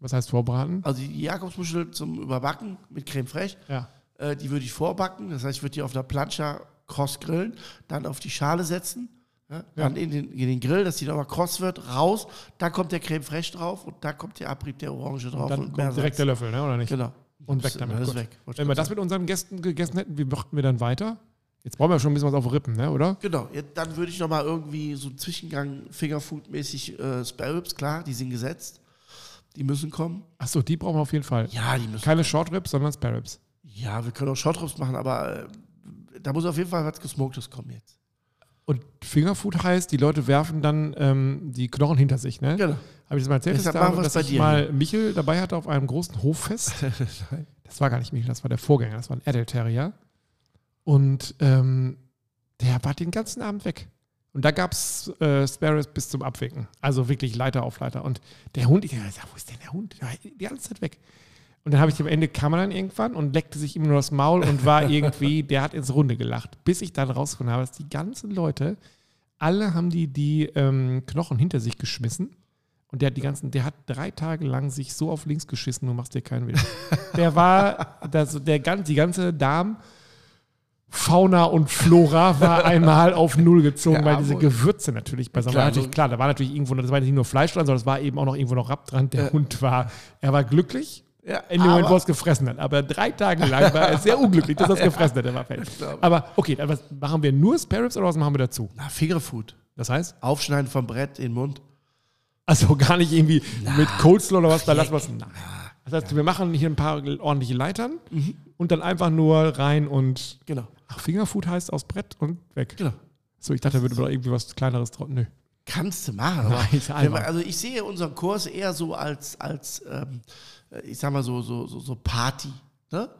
was heißt vorbraten? Also die Jakobsmuschel zum Überbacken mit Creme fraiche, Ja. äh, die würde ich vorbacken. Das heißt, ich würde die auf der Plancha kross grillen, dann auf die Schale setzen, ja, dann in den, in den Grill, dass die nochmal kross wird, raus. Da kommt der Creme fraiche drauf und da kommt der Abrieb der Orange drauf. Dann und kommt direkt der. Löffel, ne? Oder nicht? Genau. Und weg damit. Gut. weg. Wenn wir das mit unseren Gästen gegessen hätten, wie machten wir dann weiter? Jetzt brauchen wir schon ein bisschen was auf Rippen, ne? Oder? Genau, ja, dann würde ich nochmal irgendwie so einen Zwischengang Fingerfood-mäßig äh, Spare Ribs, klar, die sind gesetzt. Die müssen kommen. Achso, die brauchen wir auf jeden Fall. Ja, die müssen. Keine Short Ribs, sondern Spare Ribs. Ja, wir können auch Short Ribs machen, aber äh, da muss auf jeden Fall was Gesmoktes kommen jetzt. Und Fingerfood heißt, die Leute werfen dann ähm, die Knochen hinter sich, ne? Genau. Habe ich das mal erzählt, Deshalb dass, da, dass ich dir mal Michel dabei hatte auf einem großen Hoffest. das war gar nicht Michel, das war der Vorgänger, das war ein Adel Terrier. Und ähm, der war den ganzen Abend weg. Und da gab es äh, Sparrows bis zum Abwinken. Also wirklich Leiter auf Leiter. Und der Hund, ich dachte, wo ist denn der Hund? Der war die ganze Zeit weg. Und dann habe ich am Ende kam er dann irgendwann und leckte sich immer nur das Maul und war irgendwie, der hat ins Runde gelacht. Bis ich dann rausgefunden habe, dass die ganzen Leute, alle haben die die ähm, Knochen hinter sich geschmissen. Und der hat die ganzen, der hat drei Tage lang sich so auf links geschissen, du machst dir keinen Willen. Der war, das, der, die ganze Darm, Fauna und Flora war einmal auf Null gezogen, Ja, weil diese. Gewürze natürlich bei Klar, natürlich so- klar, da war natürlich irgendwo, das war nicht nur Fleisch dran, sondern es war eben auch noch irgendwo noch Rapp dran. Der Ja. Hund war, er war glücklich, Ja, in dem Moment, wo er es gefressen hat. Aber drei Tage lang war er sehr unglücklich, dass er es gefressen hat. Er war fertig. Aber okay, dann was, machen wir nur Spare Ribs oder was machen wir dazu? Na, Fingerfood. Das heißt, Aufschneiden vom Brett in den Mund. Also gar nicht irgendwie mit Coleslaw oder was, da lassen wir es. Nein. Das heißt, wir machen hier ein paar ordentliche Leitern und dann einfach nur rein und. Genau. Ach, Fingerfood heißt aus Brett und weg. Genau. So, ich dachte, da würde doch irgendwie was kleineres drauf. Nö. Kannst du machen. Nein, wir, also ich sehe unseren Kurs eher so als, als ähm, ich sag mal so, so, so, so Party. Ne?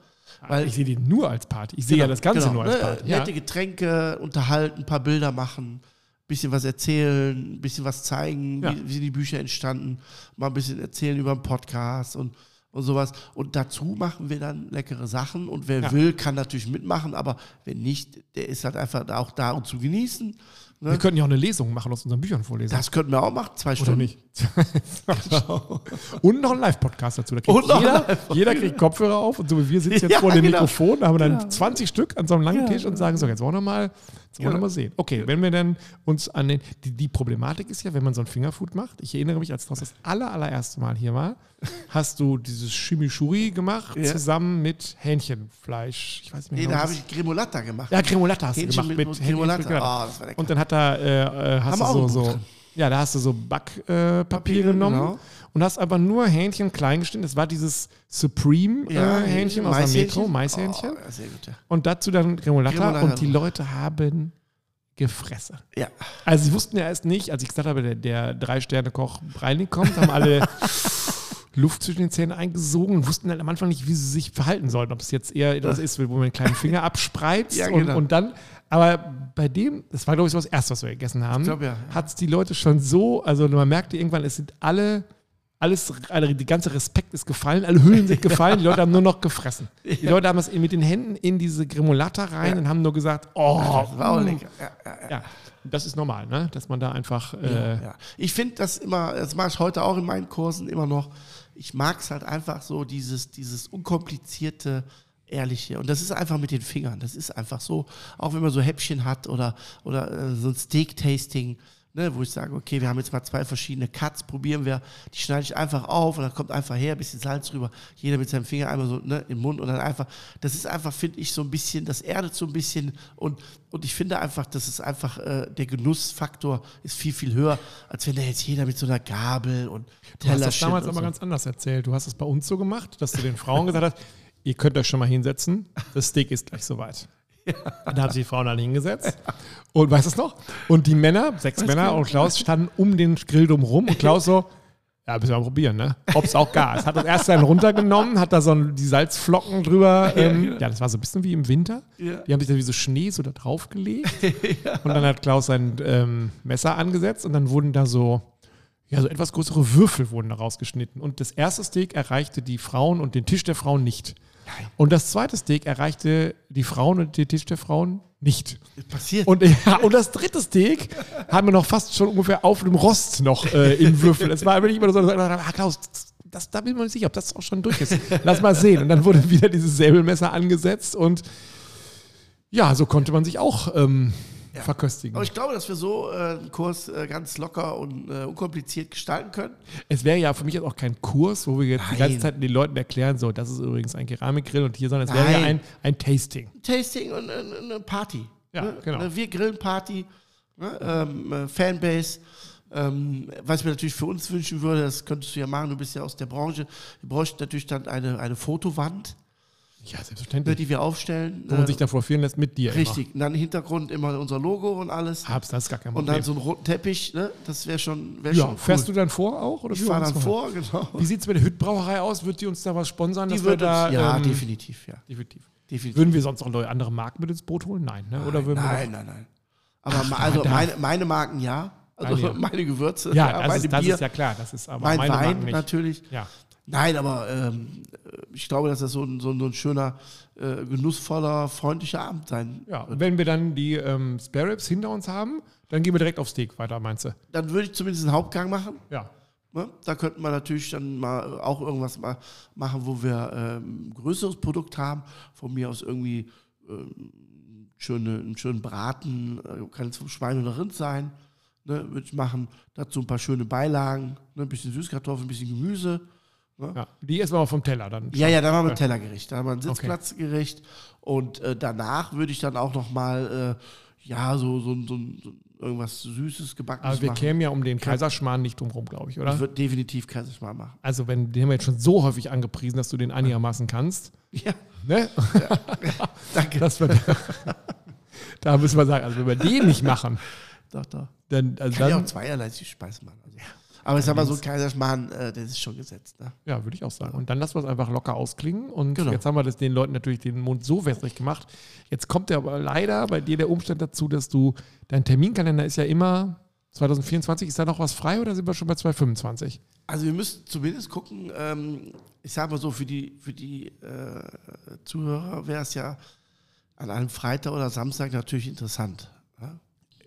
Weil ich sehe die nur als Party. Ich sehe ja das Ganze genau, nur als ne? Party. Ja. Nette Getränke, unterhalten, ein paar Bilder machen, bisschen was erzählen, ein bisschen was zeigen, Ja. wie, wie die Bücher entstanden, mal ein bisschen erzählen über den Podcast und, und sowas. Und dazu machen wir dann leckere Sachen und wer Ja. will, kann natürlich mitmachen, aber wenn nicht, der ist halt einfach auch da, um zu genießen. Ne? Wir könnten ja auch eine Lesung machen, aus unseren Büchern vorlesen. Das könnten wir auch machen, zwei Oder Stunden. nicht? und noch ein Live-Podcast dazu. Da kriegt jeder, jeder kriegt Kopfhörer auf und so wie wir sitzen jetzt Ja, vor dem genau. Mikrofon, haben dann Genau. 20 Stück an so einem langen Tisch und sagen so, jetzt wollen wir mal, jetzt wollen wir mal sehen. Okay, wenn wir dann uns an den, die, die Problematik ist ja, wenn man so ein Fingerfood macht, ich erinnere mich, als das das aller, allererste Mal hier war, hast du dieses Chimichurri gemacht, Ja. zusammen mit Hähnchenfleisch. Ich weiß nicht mehr Nee, genau, da habe ich Gremolata gemacht. ja, Cremolata hast du Hähnchen gemacht. mit, Mit, Gremolata. Gremolata. Oh, das war lecker. Und dann hat da, äh, äh, hast Haben du so, so, ja, da hast du so Backpapier äh, genommen genau. Und hast aber nur Hähnchen klein geschnitten. Das war dieses Supreme äh, Hähnchen aus der Metro, Maishähnchen. Oh, ja, sehr gut, ja. Und dazu dann Gremolata und die drauf. Leute haben Gefresse. Ja. Also sie wussten ja erst nicht, als ich gesagt habe, der, der Drei-Sterne-Koch Breinig kommt, haben alle Luft zwischen den Zähnen eingesogen und wussten halt am Anfang nicht, wie sie sich verhalten sollten. Ob es jetzt eher etwas ist, wo man den kleinen Finger abspreizt Ja, und, genau. und dann, aber bei dem, das war glaube ich so das Erste, was wir gegessen haben, glaub, ja. hat es die Leute schon so, also man merkte irgendwann, es sind alle, alles, alle, die ganze Respekt ist gefallen, alle Hüllen sind gefallen, die Leute haben nur noch gefressen. Die Leute haben es mit den Händen in diese Gremolata rein Ja. und haben nur gesagt, oh, Das war auch mm. lecker. Ja, ja, das ist normal, ne? dass man da einfach, äh. Ich finde das immer, das mache ich heute auch in meinen Kursen immer noch. Ich mag es halt einfach so, dieses, dieses unkomplizierte, ehrliche. Und das ist einfach mit den Fingern. Das ist einfach so, auch wenn man so Häppchen hat oder, oder äh, so ein Steak-Tasting, ne, wo ich sage, okay, wir haben jetzt mal zwei verschiedene Cuts, probieren wir, die schneide ich einfach auf und dann kommt einfach her, ein bisschen Salz rüber, jeder mit seinem Finger einmal so ne, im Mund und dann einfach, das ist einfach, finde ich, so ein bisschen, das erdet so ein bisschen und, und ich finde einfach, das ist einfach, äh, der Genussfaktor ist viel, viel höher, als wenn da jetzt jeder mit so einer Gabel und Du hast das damals und aber so. ganz anders erzählt. Du hast es bei uns so gemacht, dass du den Frauen gesagt hast, ihr könnt euch schon mal hinsetzen, das Steak ist gleich soweit. Und da haben sich die Frauen alle hingesetzt. Und weißt du es noch? Und die Männer, sechs Männer und Klaus standen um den Grill drumherum und Klaus so, ja, müssen wir mal probieren, ne? Ob es auch gar ist. Hat das erst dann runtergenommen, hat da so die Salzflocken drüber. Ähm, ja, das war so ein bisschen wie im Winter. Ja. Die haben sich da wie so Schnee so da draufgelegt. Und dann hat Klaus sein ähm, Messer angesetzt und dann wurden da so, ja, so etwas größere Würfel wurden da rausgeschnitten. Und das erste Steak erreichte die Frauen und den Tisch der Frauen nicht. Und das zweite Steak erreichte die Frauen und den Tisch der Frauen nicht. Passiert. Und, ja, und das dritte Steak haben wir noch fast schon ungefähr auf dem Rost noch äh, in Würfel. Es war nicht immer so, ah, Klaus, das, da bin ich mir nicht sicher, ob das auch schon durch ist. Lass mal sehen. Und dann wurde wieder dieses Säbelmesser angesetzt und ja, so konnte man sich auch ähm, verköstigen. Aber ich glaube, dass wir so äh, einen Kurs äh, ganz locker und äh, unkompliziert gestalten können. Es wäre ja für mich jetzt auch kein Kurs, wo wir jetzt die ganze Nein. Zeit den Leuten erklären, so, das ist übrigens ein Keramikgrill und hier, sondern es wäre ja Nein. ein, ein Tasting. Tasting und eine Party. Ja, ne? genau. Wir grillen Party, ne? ähm, äh, Fanbase. Ähm, was ich mir natürlich für uns wünschen würde, das könntest du ja machen, du bist ja aus der Branche. Wir bräuchten natürlich dann eine, eine Fotowand, Ja, selbstverständlich. die wir aufstellen. Wo man Äh, sich dann fotografieren lässt mit dir. richtig. Und dann im Hintergrund immer unser Logo und alles. Immer. Hab's, das ist gar kein Und Problem. dann so einen roten Teppich, ne? das wäre schon, wär ja, schon cool. fährst du dann vor auch? Oder ich wie fahre dann das? vor, genau. Wie sieht es mit der Hüttbrauerei aus? Wird die uns da was sponsern? Die würde da, ja, ähm, definitiv, ja. definitiv. definitiv. Würden wir sonst noch neue andere Marken mit ins Boot holen? Nein, ne? Oder würden nein, wir nein, nein. Aber ma- also meine, meine Marken ja. Also ja. meine Gewürze, ja, das, meine ist, das Bier, ist ja klar. Das ist aber mein meine Wein Marken nicht. natürlich. Ja. Nein, aber ähm, ich glaube, dass das so ein, so ein, so ein schöner, äh, genussvoller, freundlicher Abend sein ja, und wenn wir dann die ähm, Spare Ribs hinter uns haben, dann gehen wir direkt auf Steak weiter, meinst du? Dann würde ich zumindest einen Hauptgang machen. Ja. Ne? Da könnten wir natürlich dann mal auch irgendwas mal machen, wo wir ähm, ein größeres Produkt haben. Von mir aus irgendwie ähm, schöne, einen schönen Braten, äh, kann es vom Schwein oder Rind sein. Ne? Würde ich machen. Dazu ein paar schöne Beilagen, ne? ein bisschen Süßkartoffeln, ein bisschen Gemüse. Ja. Die essen wir mal vom Teller dann. Ja, ja, dann haben wir Ja. ein Tellergericht, dann haben wir ein Sitzplatzgericht und äh, danach würde ich dann auch noch mal äh, ja so, so, so, so irgendwas Süßes gebackenes Aber wir machen. kämen ja um den Kaiserschmarrn nicht drum rum, glaube ich, oder? Ich würde definitiv Kaiserschmarrn machen. Also, wenn, den haben wir jetzt schon so häufig angepriesen, dass du den einigermaßen kannst. Ja, Ne? danke. Dass wir, da müssen wir sagen, also wenn wir den nicht machen, Doch, doch. dann, also Kann ja auch dann zweierlei Speisen machen. Also. Aber ich sag mal so, ein Kaiserschmarrn, äh, das ist schon gesetzt. Ne? ja, würde ich auch sagen. Und dann lassen wir es einfach locker ausklingen. Und Genau. jetzt haben wir das den Leuten natürlich den Mund so wässrig gemacht. Jetzt kommt ja aber leider bei dir der Umstand dazu, dass du, dein Terminkalender ist ja immer 2024, ist da noch was frei oder sind wir schon bei 2025? Also wir müssen zumindest gucken, ähm, ich sag mal so, für die, für die äh, Zuhörer wäre es ja an einem Freitag oder Samstag natürlich interessant. Ja?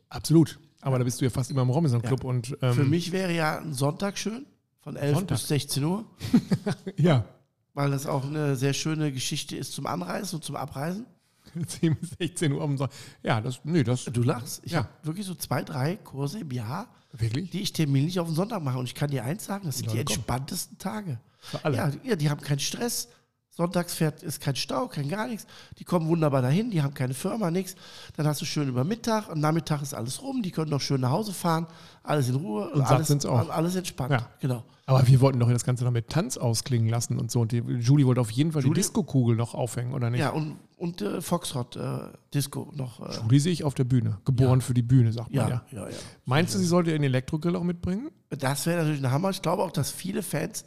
Absolut. Aber da bist du ja fast immer im Robinson Club und ähm, Für mich wäre ja ein Sonntag schön, von 11 Sonntag. bis 16 Uhr, ja, weil das auch eine sehr schöne Geschichte ist zum Anreisen und zum Abreisen. 10 bis 16 Uhr am Sonntag. Ja, das, nee, das Du lachst. Ich Ja. habe wirklich so zwei, drei Kurse im Jahr, wirklich die ich terminlich auf den Sonntag mache. Und ich kann dir eins sagen, das sind die entspanntesten Tage. für alle. Ja, ja, die haben keinen Stress. Sonntags fährt, ist kein Stau, kein gar nichts. Die kommen wunderbar dahin, die haben keine Firma, nichts. Dann hast du schön über Mittag und Nachmittag ist alles rum. Die können noch schön nach Hause fahren, alles in Ruhe. Und satt alles, sind's auch. alles entspannt. Ja. Genau. Aber wir wollten doch das Ganze noch mit Tanz ausklingen lassen und so. Und die, Julie wollte auf jeden Fall die Julie- Disco-Kugel noch aufhängen, oder nicht? Ja, und, und äh, Foxtrot äh, Disco noch. Äh, Julie sehe ich auf der Bühne. Geboren für die Bühne, sagt man ja, ja. ja, ja. Meinst du, sie sollte ihren Elektrogrill auch mitbringen? Das wäre natürlich ein Hammer. Ich glaube auch, dass viele Fans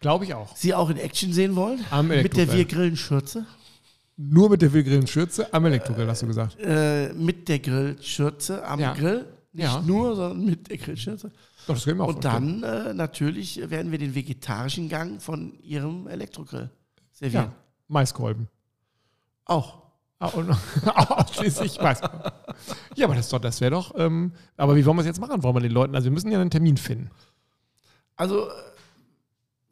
Glaube ich auch. sie auch in Action sehen wollen. Am mit der. Wir grillen Schürze. Nur mit der willgrillen Schürze am Elektrogrill, hast du gesagt. Äh, mit der Grillschürze am Ja. Grill. Nicht Ja. nur, sondern mit der Grillschürze. Doch, das können wir auch Und dann äh, natürlich werden wir den vegetarischen Gang von ihrem Elektrogrill servieren. Ja, Maiskolben. Auch. Ah, und ausschließlich Maiskolben. Ja, aber das, doch- das wäre doch. Ähm, aber wie wollen wir es jetzt machen? Wollen wir den Leuten. Also, wir müssen ja einen Termin finden. Also äh,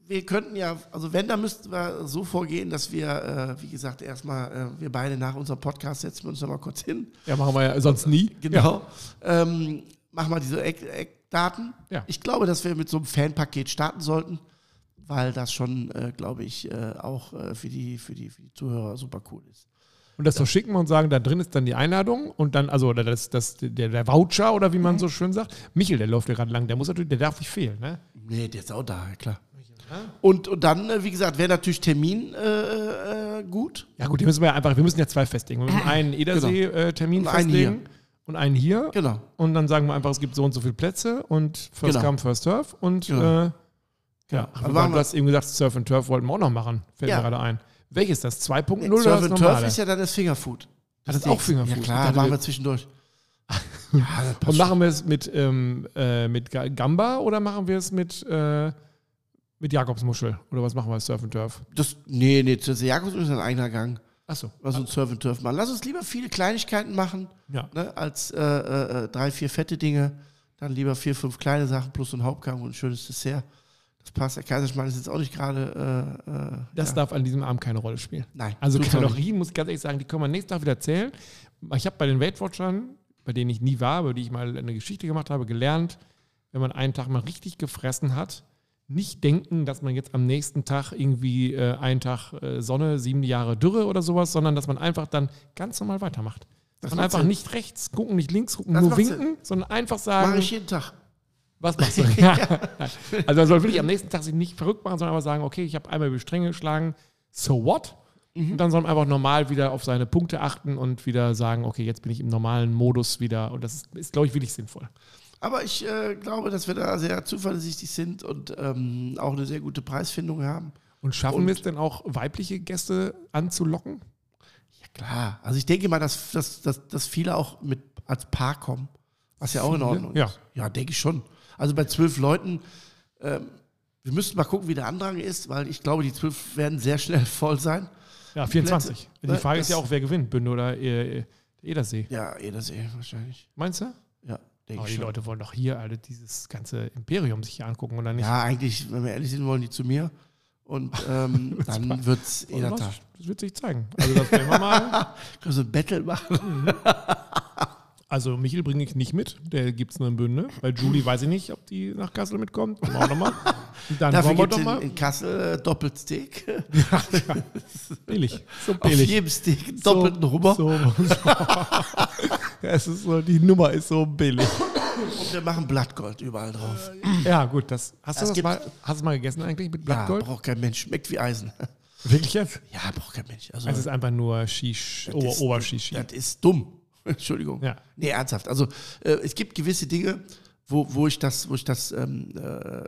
wir könnten ja, also wenn, dann müssten wir so vorgehen, dass wir, äh, wie gesagt, erstmal, äh, wir beide nach unserem Podcast setzen wir uns noch mal kurz hin. Ja, machen wir ja sonst nie. Genau. Ähm, machen wir diese Eck, Eckdaten. Ja. Ich glaube, dass wir mit so einem Fanpaket starten sollten, weil das schon, äh, glaube ich, äh, auch äh, für, die, für, die, für die Zuhörer super cool ist. Und das doch schicken wir und sagen, da drin ist dann die Einladung und dann, also oder das, das, der, der Voucher oder wie man so schön sagt. Michel, der läuft ja gerade lang, der muss natürlich, der darf nicht fehlen, ne? Nee, der ist auch da, klar. Und, und dann, äh, wie gesagt, wäre natürlich Termin äh, äh, gut. Ja gut, die müssen wir ja einfach, wir müssen ja zwei festlegen. Wir müssen einen Edersee-Termin einen festlegen und einen hier. Genau. Und dann sagen wir einfach, es gibt so und so viele Plätze und First Genau. Come, First Turf. Und Genau. äh, ja, du wir- hast eben gesagt, Surf and Turf wollten wir auch noch machen. Fällt Ja. mir gerade ein. Welches ist das? 2.0 Nee, oder Surf das and? Turf ist ja dann das Fingerfood. Ah, das ist auch Fingerfood. Ja klar, machen wir- zwischendurch. ja, das Und machen wir es mit, ähm, äh, mit Ga- Gamba oder machen wir es mit, äh, mit Jakobsmuschel? Oder was machen wir Surf and Turf? Das, nee, nee, das Jakobs ist ein eigener Gang. Achso. Was uns Surf and Turf machen. Lass uns lieber viele Kleinigkeiten machen, Ja. ne, als äh, äh, äh, drei, vier fette Dinge. Dann lieber vier, fünf kleine Sachen plus ein Hauptgang und ein schönes Dessert. Das passt. Der Kaiserschmarrn ist jetzt auch nicht gerade. Äh, äh, Das ja. darf an diesem Abend keine Rolle spielen. Nein. Also. Kalorien, muss ich ganz ehrlich sagen, die können wir nächsten Tag wieder zählen. Ich habe bei den Weight Watchern, bei denen ich nie war, über die ich mal eine Geschichte gemacht habe, gelernt, wenn man einen Tag mal richtig gefressen hat, nicht denken, dass man jetzt am nächsten Tag irgendwie äh, einen Tag äh, Sonne, sieben Jahre Dürre oder sowas, sondern dass man einfach dann ganz normal weitermacht. Dass Das man einfach Sinn. nicht rechts gucken, nicht links gucken, Das nur winken, sondern einfach sagen, Mache ich jeden Tag. was machst du? ja. Also man soll wirklich am nächsten Tag sich nicht verrückt machen, sondern einfach sagen, okay, ich habe einmal über die Stränge geschlagen, so what? Mhm. Und dann soll man einfach normal wieder auf seine Punkte achten und wieder sagen, okay, jetzt bin ich im normalen Modus wieder. Und das ist, ist glaube ich, wirklich sinnvoll. Aber ich äh, glaube, dass wir da sehr zuversichtlich sind und ähm, auch eine sehr gute Preisfindung haben. Und schaffen Und- wir es denn auch, weibliche Gäste anzulocken? Ja, klar. Also ich denke mal, dass, dass, dass, dass viele auch mit als Paar kommen. Was ja auch in? Ordnung Ja. ist. Ja, denke ich schon. Also bei zwölf Leuten, ähm, wir müssten mal gucken, wie der Andrang ist, weil ich glaube, die zwölf werden sehr schnell voll sein. Ja, 24. Die Ne, Frage ist ja auch, wer gewinnt, Bünde oder äh, der Edersee. Ja, Edersee wahrscheinlich. Meinst du? Ja, denke Aber die schon. Leute wollen doch hier alle dieses ganze Imperium sich hier angucken oder nicht? Ja, eigentlich, wenn wir ehrlich sind, wollen die zu mir. Und ähm, dann wird es Oder was? Edertal. Das wird sich zeigen. Also das werden wir mal. Können wir so ein Battle machen? Also Michel bringe ich nicht mit, der gibt es nur in Bünde, weil Julie weiß ich nicht, ob die nach Kassel mitkommt. Machen wir auch nochmal. Dann Dafür wollen wir doch in, mal. in Kassel äh, Doppelsteak. Billig. So Auf billig. jedem Steak doppelten so, Hummer. So, so. Es ist so, die Nummer ist so billig. Und wir machen Blattgold überall drauf. Ja, gut, das hast du das mal, hast du es mal gegessen eigentlich mit Blattgold? Ja, braucht kein Mensch. Schmeckt wie Eisen. Wirklich jetzt? Ja, braucht kein Mensch. Also, Es ist einfach nur Shish, das Ober, ist- Obershishi. Das ist dumm. Entschuldigung. Ja. Nee, ernsthaft. Also äh, es gibt gewisse Dinge, wo, wo ich das, wo ich das ähm, äh, äh,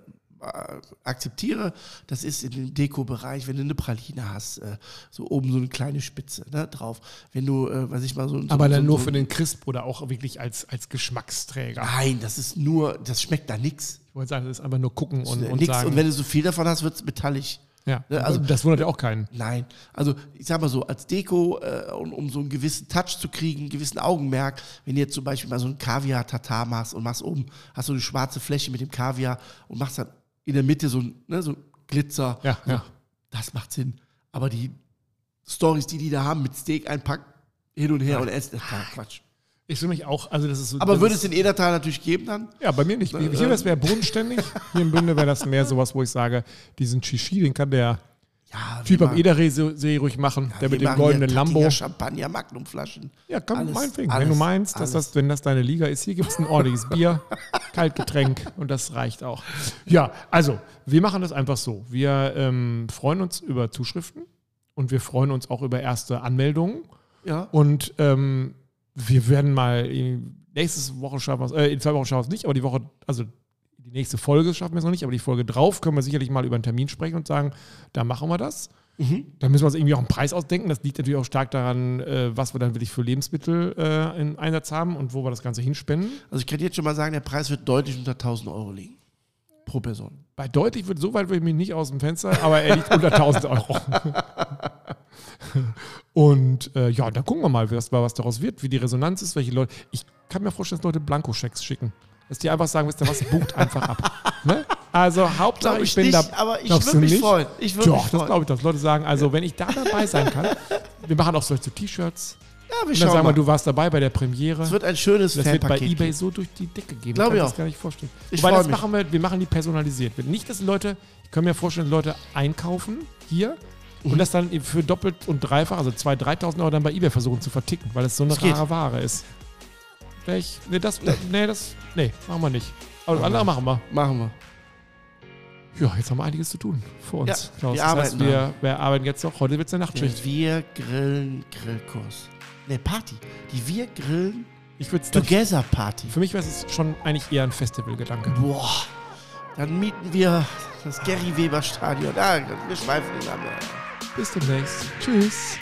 akzeptiere. Das ist in dem Deko-Bereich, wenn du eine Praline hast, äh, so oben so eine kleine Spitze ne, drauf. Wenn du, äh, weiß ich mal, so so- Aber dann so, nur so, für den Crisp oder auch wirklich als, als Geschmacksträger. Nein, das ist nur, das schmeckt da nix. Ich wollte sagen, das ist einfach nur gucken und, und nix. sagen. Und wenn du so viel davon hast, wird es metallisch. ja, ne, also- das wundert ja auch keinen. Nein, also ich sag mal so, als Deko, äh, um, um so einen gewissen Touch zu kriegen, einen gewissen Augenmerk, wenn du jetzt zum Beispiel mal so ein Kaviar-Tatar machst und machst oben, hast du eine schwarze Fläche mit dem Kaviar und machst dann in der Mitte so ein, ne, so Glitzer, Ja, also, ja. das macht Sinn. Aber die Stories, die die da haben mit Steak einpacken, hin und her und essen, das ist Quatsch. Ich fühle mich auch, also das ist so. Aber das würde es den Edertal natürlich geben dann? Ja, bei mir nicht. Hier wäre es mehr bodenständig. Hier in Bünde wäre das mehr sowas, wo ich sage, diesen Shishi, den kann der, Ja, Typ am Edersee ruhig machen, der wir mit dem goldenen Lambo. Champagner, Magnumflaschen. Ja, komm, Alles, meinetwegen. alles, wenn du meinst, dass das, wenn das deine Liga ist, hier gibt es ein ordentliches Bier, Kaltgetränk und das reicht auch. Ja, also, wir machen das einfach so. Wir ähm, freuen uns über Zuschriften und wir freuen uns auch über erste Anmeldungen. Ja. Und ähm, wir werden mal in- nächste Woche schaffen wir es, äh, in zwei Wochen schaffen wir es nicht, aber die Woche, also die nächste Folge schaffen wir es noch nicht, aber die Folge drauf können wir sicherlich mal über einen Termin sprechen und sagen, da machen wir das. Mhm. Da müssen wir uns irgendwie auch einen Preis ausdenken. Das liegt natürlich auch stark daran, äh, was wir dann wirklich für Lebensmittel äh, im Einsatz haben und wo wir das Ganze hinspenden. Also ich kann jetzt schon mal sagen, der Preis wird deutlich unter 1000 Euro liegen. Pro Person. Bei deutlich wird so weit würde ich mich nicht aus dem Fenster, aber er liegt unter 1000 Euro. Und äh, ja, dann gucken wir mal, was, was daraus wird, wie die Resonanz ist, welche Leute. Ich kann mir vorstellen, dass Leute Blankoschecks schicken. Dass die einfach sagen, wisst ihr was, bucht einfach ab. Ne? Also Hauptsache, Glaube ich, ich bin nicht, da. aber ich würde mich nicht? freuen. Ich würde mich Doch, das freuen. glaube ich, dass Leute sagen, also wenn ich da dabei sein kann, wir machen auch solche T-Shirts. Ja, wir Und dann sagen mal. wir, du warst dabei bei der Premiere. Es wird ein schönes Das wird bei eBay so durch die Decke gehen. Glaub kann ich das gar nicht vorstellen. Ich Wobei das mich. machen wir, wir machen die personalisiert. Nicht, dass Leute, ich kann mir vorstellen, Leute einkaufen hier Mhm. und das dann für doppelt und dreifach, also 2.000, 3.000 Euro dann bei eBay versuchen zu verticken, weil es so eine Das geht. rare Ware ist. Vielleicht, nee, das, nee, das, nee, machen wir nicht. Aber andere machen wir. Machen wir. Ja, jetzt haben wir einiges zu tun vor uns, Ja, Klaus. wir das heißt, arbeiten wir, wir arbeiten jetzt noch. Heute wird es eine Nachtschicht. Wir grillen Grillkurs. Ne, Party. Die Wir grillen Ich Together Party. Für mich wäre es schon eigentlich eher ein Festivalgedanke. Boah. Dann mieten wir das Gary Weber Stadion. Ah, wir schweifen den an. Bis demnächst. Tschüss.